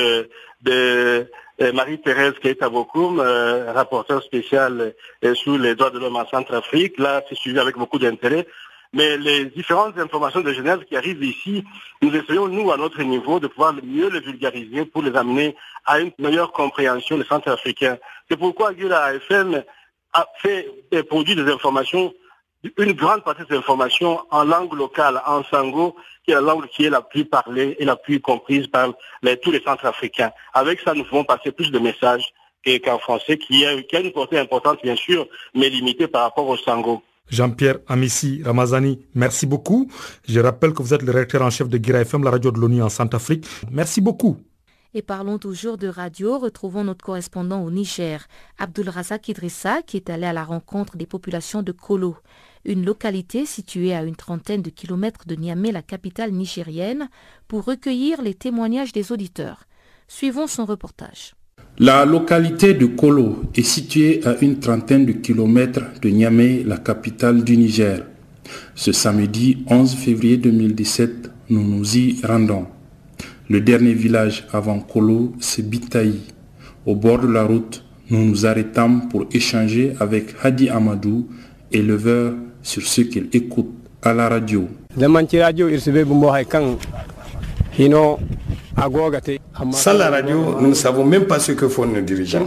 de euh, Marie-Thérèse Keita Bokoum, euh, rapporteur spécial euh, sur les droits de l'homme en Centrafrique. Là, c'est suivi avec beaucoup d'intérêt. Mais les différentes informations de Genève qui arrivent ici, nous essayons, nous, à notre niveau, de pouvoir mieux les vulgariser pour les amener à une meilleure compréhension des centrafricains. C'est pourquoi Gula FM a fait et produit des informations une grande partie des informations en langue locale, en sango, qui est la langue qui est la plus parlée et la plus comprise par tous les Centrafricains. Avec ça, nous pouvons passer plus de messages qu'en français, qui qui a une portée importante, bien sûr, mais limitée par rapport au sango. Jean-Pierre Amissi Ramazani, merci beaucoup. Je rappelle que vous êtes le rédacteur en chef de Gira FM, la radio de l'ONU en Centrafrique. Merci beaucoup. Et parlons toujours de radio. Retrouvons notre correspondant au Niger, Abdul Razak Idrissa, qui est allé à la rencontre des populations de Kolo une localité située à une trentaine de kilomètres de Niamey, la capitale nigérienne, pour recueillir les témoignages des auditeurs. Suivons son reportage. La localité de Kolo est située à une trentaine de kilomètres de Niamey, la capitale du Niger. Ce samedi 11 février 2017, nous nous y rendons. Le dernier village avant Kolo, c'est Bitaï. Au bord de la route, nous nous arrêtons pour échanger avec Hadi Amadou, éleveur sur ce qu'il écoute à la radio. Sans la radio, nous ne savons même pas ce que font nos dirigeants.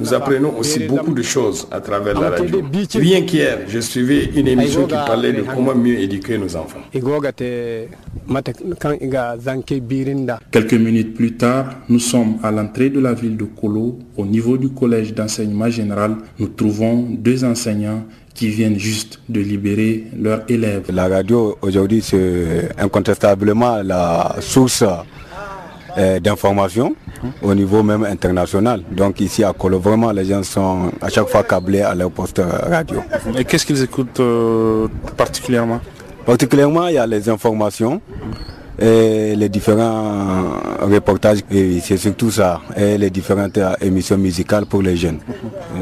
Nous apprenons aussi beaucoup de choses à travers la radio. Rien qu'hier, je suivais une émission qui parlait de comment mieux éduquer nos enfants. Quelques minutes plus tard, nous sommes à l'entrée de la ville de Kolo. Au niveau du collège d'enseignement général, nous trouvons deux enseignants qui viennent juste de libérer leurs élèves. La radio aujourd'hui c'est incontestablement la source euh, d'information au niveau même international. Donc ici à Colo, vraiment les gens sont à chaque fois câblés à leur poste radio. Et qu'est-ce qu'ils écoutent euh, particulièrement? Particulièrement il y a les informations et les différents reportages, c'est surtout ça, et les différentes émissions musicales pour les jeunes.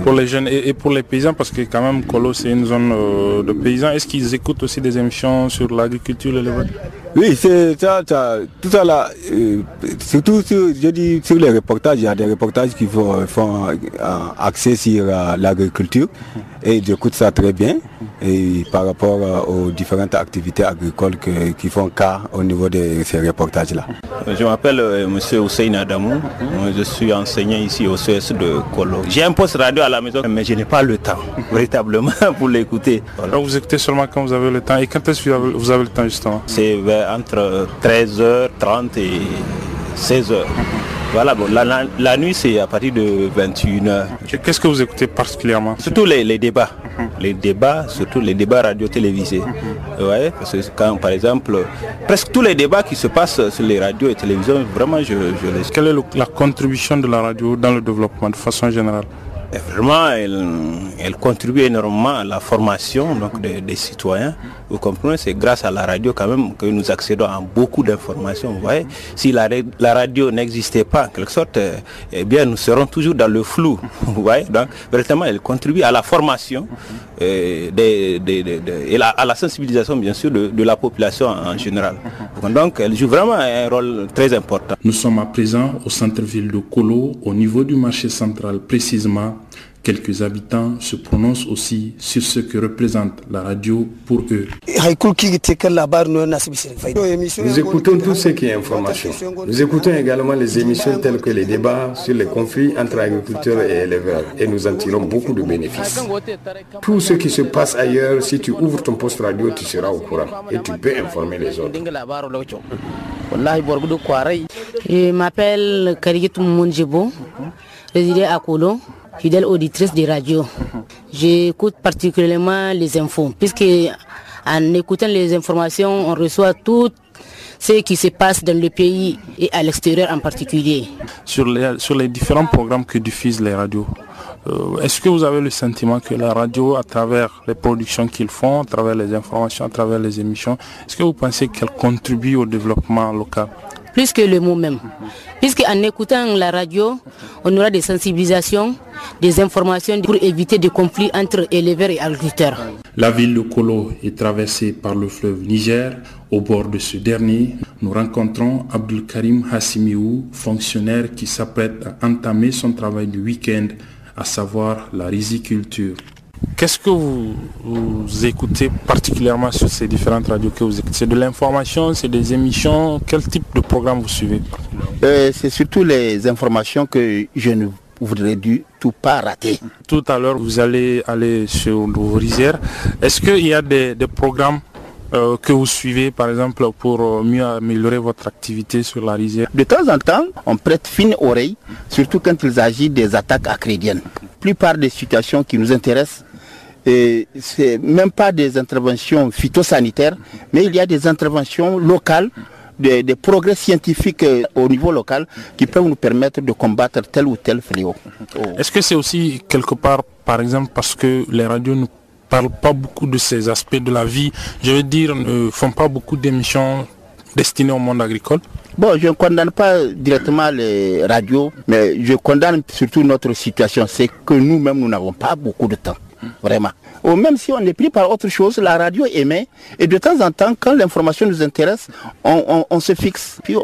Pour les jeunes et, pour les paysans, parce que quand même Colo c'est une zone euh, de paysans, est-ce qu'ils écoutent aussi des émissions sur l'agriculture et l'élevage oui, c'est ça, tout ça là, euh, surtout sur, je dis, sur les reportages, il y a des reportages qui font, font euh, axer sur l'agriculture et j'écoute ça très bien et par rapport euh, aux différentes activités agricoles qui font cas au niveau de ces reportages-là. Je m'appelle M. Hussein Adamou, je suis enseignant ici au CS de Colo. J'ai un poste radio à la maison, mais je n'ai pas le temps véritablement pour l'écouter. Alors vous écoutez seulement quand vous avez le temps et quand est-ce que vous avez le temps justement? C'est entre 13h30 et 16h. Voilà, bon, la, nuit c'est à partir de 21h. Qu'est-ce que vous écoutez particulièrement Surtout les, débats. Les débats, surtout les débats radio-télévisés. Ouais, parce que quand par exemple, presque tous les débats qui se passent sur les radios et télévisions, vraiment je, je les... Quelle est la contribution de la radio dans le développement de façon générale? Vraiment, elle, contribue énormément à la formation donc, des, citoyens. Vous comprenez, c'est grâce à la radio quand même que nous accédons à beaucoup d'informations. Vous voyez, si la, radio n'existait pas, en quelque sorte, eh, eh bien, nous serons toujours dans le flou. Vous voyez, donc, véritablement, elle contribue à la formation eh, et à la sensibilisation, bien sûr, de, de, la population en général. Donc, elle joue vraiment un rôle très important. Nous sommes à présent au centre-ville de Colo, au niveau du marché central précisément Quelques habitants se prononcent aussi sur ce que représente la radio pour eux. Nous écoutons tout ce qui est information. Nous écoutons également les émissions telles que les débats sur les conflits entre agriculteurs et éleveurs et nous en tirons beaucoup de bénéfices. Tout ce qui se passe ailleurs, si tu ouvres ton poste radio, tu seras au courant et tu peux informer les autres. Je m'appelle Karigetou Mounjebo, résidé à Kolo fidèle auditrice de radio. J'écoute particulièrement les infos, puisque en écoutant les informations, on reçoit tout ce qui se passe dans le pays et à l'extérieur en particulier. Sur les, sur les différents programmes que diffusent les radios, euh, est-ce que vous avez le sentiment que la radio, à travers les productions qu'ils font, à travers les informations, à travers les émissions, est-ce que vous pensez qu'elle contribue au développement local? Plus que le mot même. Puisque en écoutant la radio, on aura des sensibilisations, des informations pour éviter des conflits entre éleveurs et agriculteurs. La ville de Kolo est traversée par le fleuve Niger. Au bord de ce dernier, nous rencontrons Abdul Karim Hassimiou, fonctionnaire qui s'apprête à entamer son travail du week-end, à savoir la riziculture. Qu'est-ce que vous, écoutez particulièrement sur ces différentes radios que vous écoutez? C'est de l'information, c'est des émissions? Quel type de programme vous suivez euh, C'est surtout les informations que je ne voudrais du tout pas rater. Tout à l'heure, vous allez aller sur nos rizières. Est-ce qu'il y a des, programmes euh, que vous suivez, par exemple, pour euh, mieux améliorer votre activité sur la rizière De temps en temps, on prête fine oreille, surtout quand il s'agit des attaques acrédiennes. La plupart des situations qui nous intéressent, et c'est même pas des interventions phytosanitaires, mais il y a des interventions locales, des, progrès scientifiques euh, au niveau local qui peuvent nous permettre de combattre tel ou tel fléau. Est-ce que c'est aussi quelque part, par exemple, parce que les radios ne parlent pas beaucoup de ces aspects de la vie, je veux dire, ne font pas beaucoup d'émissions destinées au monde agricole Bon, je ne condamne pas directement les radios, mais je condamne surtout notre situation. C'est que nous-mêmes, nous n'avons pas beaucoup de temps. Vraiment. Ou même si on est pris par autre chose, la radio émet. Et de temps en temps, quand l'information nous intéresse, on, se fixe. Puis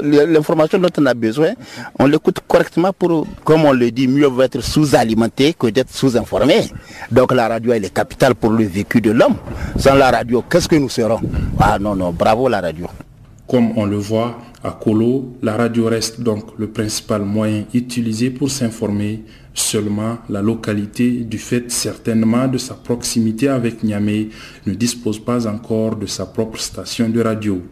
l'information dont on a besoin, on l'écoute correctement pour, comme on le dit, mieux vaut être sous-alimenté que d'être sous-informé. Donc la radio, est capitale pour le vécu de l'homme. Sans la radio, qu'est-ce que nous serons? Ah non, non, bravo la radio. Comme on le voit, à Colo, la radio reste donc le principal moyen utilisé pour s'informer Seulement, la localité, du fait certainement de sa proximité avec Niamey, ne dispose pas encore de sa propre station de radio,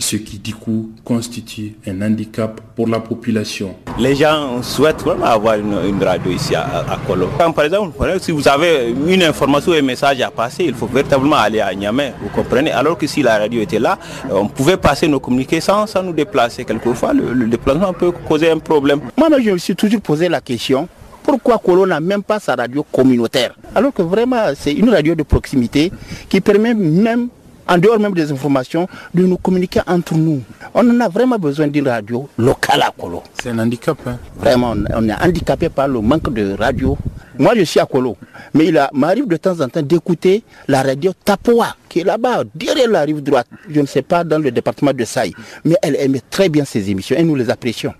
ce qui du coup constitue un handicap pour la population. Les gens souhaitent vraiment avoir une, radio ici à, Kolo. par exemple, si vous avez une information ou un message à passer, il faut véritablement aller à Niamey, vous comprenez? Alors que si la radio était là, on pouvait passer nos communiqués sans, nous déplacer. Quelquefois, le, le déplacement peut causer un problème. Moi, je me suis toujours posé la question, pourquoi Colo n'a même pas sa radio communautaire Alors que vraiment, c'est une radio de proximité qui permet même, en dehors même des informations, de nous communiquer entre nous. On en a vraiment besoin d'une radio locale à Colo. C'est un handicap. Hein. Vraiment, on est handicapé par le manque de radio. Moi, je suis à Colo, mais il m'arrive de temps en temps d'écouter la radio Tapoa, qui est là-bas, derrière la rive droite. Je ne sais pas, dans le département de Saï. Mais elle aime très bien ses émissions et nous les apprécions.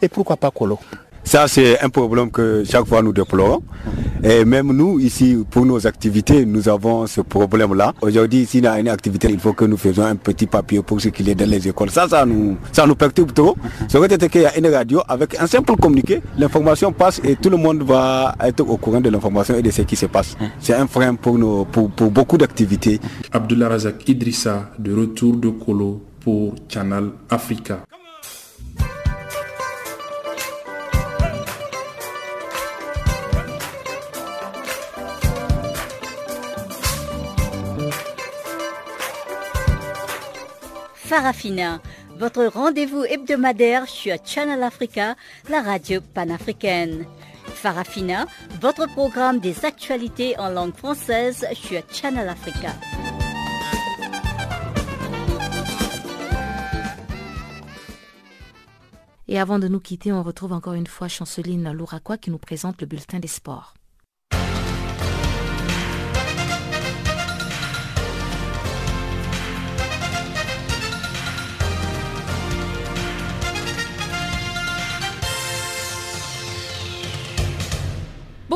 Et pourquoi pas Colo? Ça, c'est un problème que chaque fois nous déplorons. Et même nous, ici, pour nos activités, nous avons ce problème-là. Aujourd'hui, s'il y a une activité, il faut que nous faisons un petit papier pour ce qu'il est dans les écoles. Ça, ça nous, ça nous perturbe trop. Ça aurait été qu'il y a une radio avec un simple communiqué, l'information passe et tout le monde va être au courant de l'information et de ce qui se passe. C'est un frein pour, nos, pour, pour beaucoup d'activités. Abdullah Razak Idrissa, de retour de Colo pour Channel Africa. Farafina, votre rendez-vous hebdomadaire sur Channel Africa, la radio panafricaine. Farafina, votre programme des actualités en langue française sur Channel Africa. Et avant de nous quitter, on retrouve encore une fois Chanceline Louraquois qui nous présente le bulletin des sports.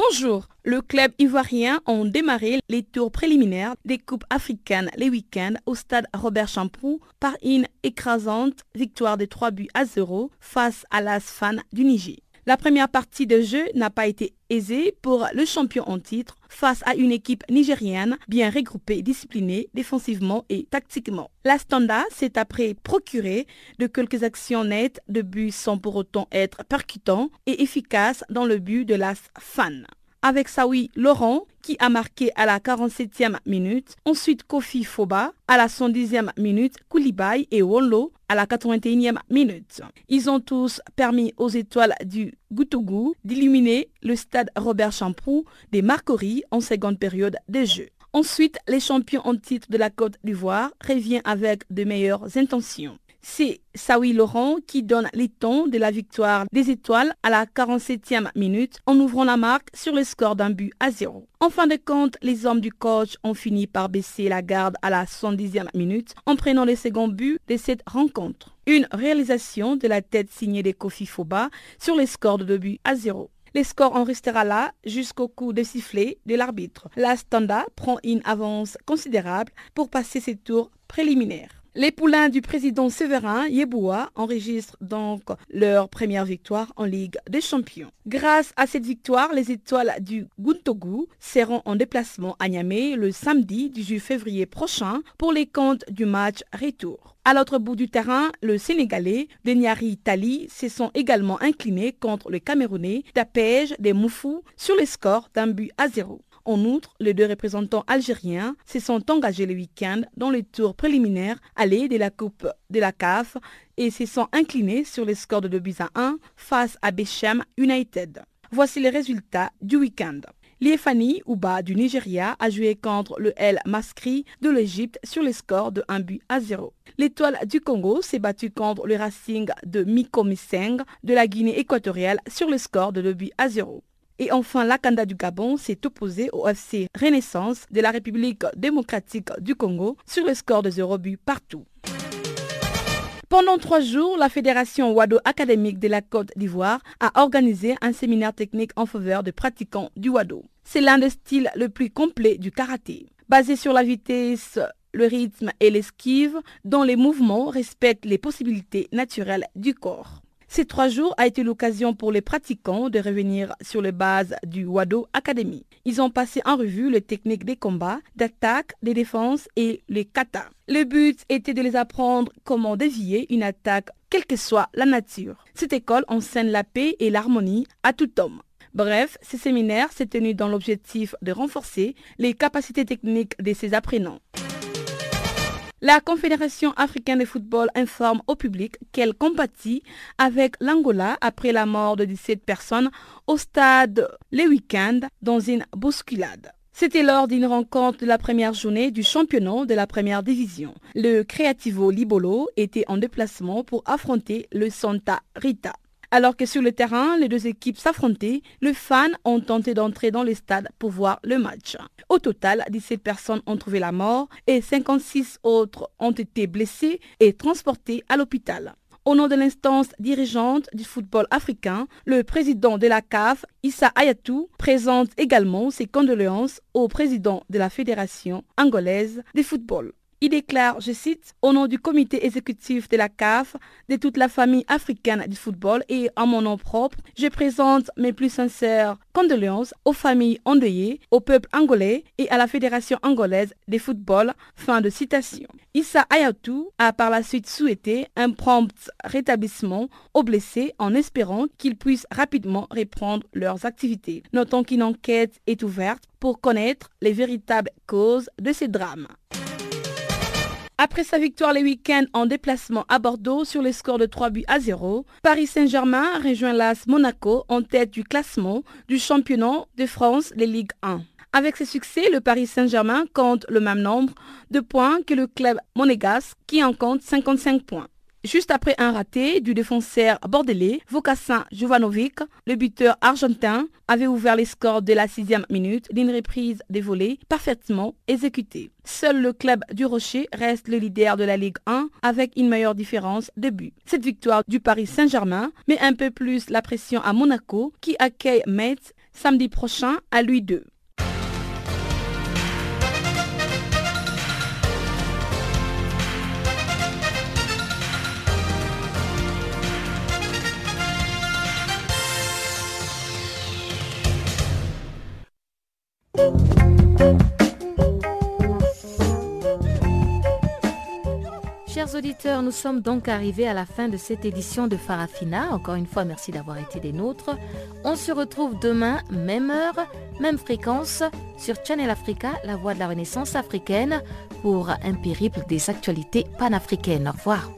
Bonjour. Le club ivoirien ont démarré les tours préliminaires des Coupes africaines les week-ends au stade Robert Champrou par une écrasante victoire de 3 buts à 0 face à l'ASFAN du Niger. La première partie de jeu n'a pas été aisée pour le champion en titre face à une équipe nigérienne bien regroupée, disciplinée défensivement et tactiquement. La Standa s'est après procuré de quelques actions nettes de but sans pour autant être percutant et efficace dans le but de l'AS Fan avec Saoui Laurent qui a marqué à la 47e minute, ensuite Kofi Foba à la 110e minute, Koulibaly et Wonlo à la 81e minute. Ils ont tous permis aux étoiles du Goutougou d'illuminer le stade Robert Champrou des Marcories en seconde période de jeu. Ensuite, les champions en titre de la Côte d'Ivoire reviennent avec de meilleures intentions. C'est Saoui Laurent qui donne les tons de la victoire des étoiles à la 47e minute en ouvrant la marque sur le score d'un but à zéro. En fin de compte, les hommes du coach ont fini par baisser la garde à la 110e minute en prenant le second but de cette rencontre. Une réalisation de la tête signée des Kofi Foba sur les scores de 2 buts à zéro. Les scores en restera là jusqu'au coup de sifflet de l'arbitre. La Standa prend une avance considérable pour passer ses tours préliminaires. Les poulains du président Séverin Yeboua enregistrent donc leur première victoire en Ligue des Champions. Grâce à cette victoire, les étoiles du Guntogu seront en déplacement à Niamey le samedi 18 février prochain pour les comptes du match retour. À l'autre bout du terrain, le Sénégalais Denyari Tali se sont également inclinés contre le Camerounais d'Apège des Moufou sur le score d'un but à zéro. En outre, les deux représentants algériens se sont engagés le week-end dans les tours préliminaires allés de la Coupe de la CAF et se sont inclinés sur les scores de 2 buts à 1 face à Bechem United. Voici les résultats du week-end. Liefani Ouba du Nigeria a joué contre le El Maskri de l'Égypte sur les scores de 1 but à 0. L'étoile du Congo s'est battue contre le Racing de Mikomiseng de la Guinée équatoriale sur le score de 2 buts à 0. Et enfin, l'Akanda du Gabon s'est opposé au FC Renaissance de la République démocratique du Congo sur le score de 0 but partout. Pendant trois jours, la Fédération Wado académique de la Côte d'Ivoire a organisé un séminaire technique en faveur des pratiquants du Wado. C'est l'un des styles le plus complet du karaté. Basé sur la vitesse, le rythme et l'esquive, dont les mouvements respectent les possibilités naturelles du corps. Ces trois jours a été l'occasion pour les pratiquants de revenir sur les bases du Wado Academy. Ils ont passé en revue les techniques des combats, d'attaque, des défenses et les katas. Le but était de les apprendre comment dévier une attaque, quelle que soit la nature. Cette école enseigne la paix et l'harmonie à tout homme. Bref, ce séminaire s'est tenu dans l'objectif de renforcer les capacités techniques de ses apprenants. La Confédération africaine de football informe au public qu'elle compatit avec l'Angola après la mort de 17 personnes au stade les week-ends dans une bousculade. C'était lors d'une rencontre de la première journée du championnat de la première division. Le Creativo Libolo était en déplacement pour affronter le Santa Rita. Alors que sur le terrain, les deux équipes s'affrontaient, les fans ont tenté d'entrer dans le stade pour voir le match. Au total, 17 personnes ont trouvé la mort et 56 autres ont été blessées et transportées à l'hôpital. Au nom de l'instance dirigeante du football africain, le président de la CAF, Issa Ayatou, présente également ses condoléances au président de la Fédération angolaise de football. Il déclare, je cite, au nom du comité exécutif de la CAF, de toute la famille africaine du football et en mon nom propre, je présente mes plus sincères condoléances aux familles endeuillées, au peuple angolais et à la Fédération angolaise de football. Fin de citation. Issa Ayatou a par la suite souhaité un prompt rétablissement aux blessés en espérant qu'ils puissent rapidement reprendre leurs activités. Notons qu'une enquête est ouverte pour connaître les véritables causes de ces drames. Après sa victoire les week-ends en déplacement à Bordeaux sur le score de 3 buts à 0, Paris Saint-Germain rejoint l'AS Monaco en tête du classement du championnat de France de Ligue 1. Avec ce succès, le Paris Saint-Germain compte le même nombre de points que le club monégasque qui en compte 55 points. Juste après un raté du défenseur bordelais, Vokassin Jovanovic, le buteur argentin, avait ouvert les scores de la sixième minute d'une reprise des volets parfaitement exécutée. Seul le club du Rocher reste le leader de la Ligue 1 avec une meilleure différence de but. Cette victoire du Paris Saint-Germain met un peu plus la pression à Monaco qui accueille Metz samedi prochain à Louis II. Chers auditeurs, nous sommes donc arrivés à la fin de cette édition de Farafina. Encore une fois, merci d'avoir été des nôtres. On se retrouve demain, même heure, même fréquence, sur Channel Africa, la voix de la Renaissance africaine, pour un périple des actualités panafricaines. Au revoir.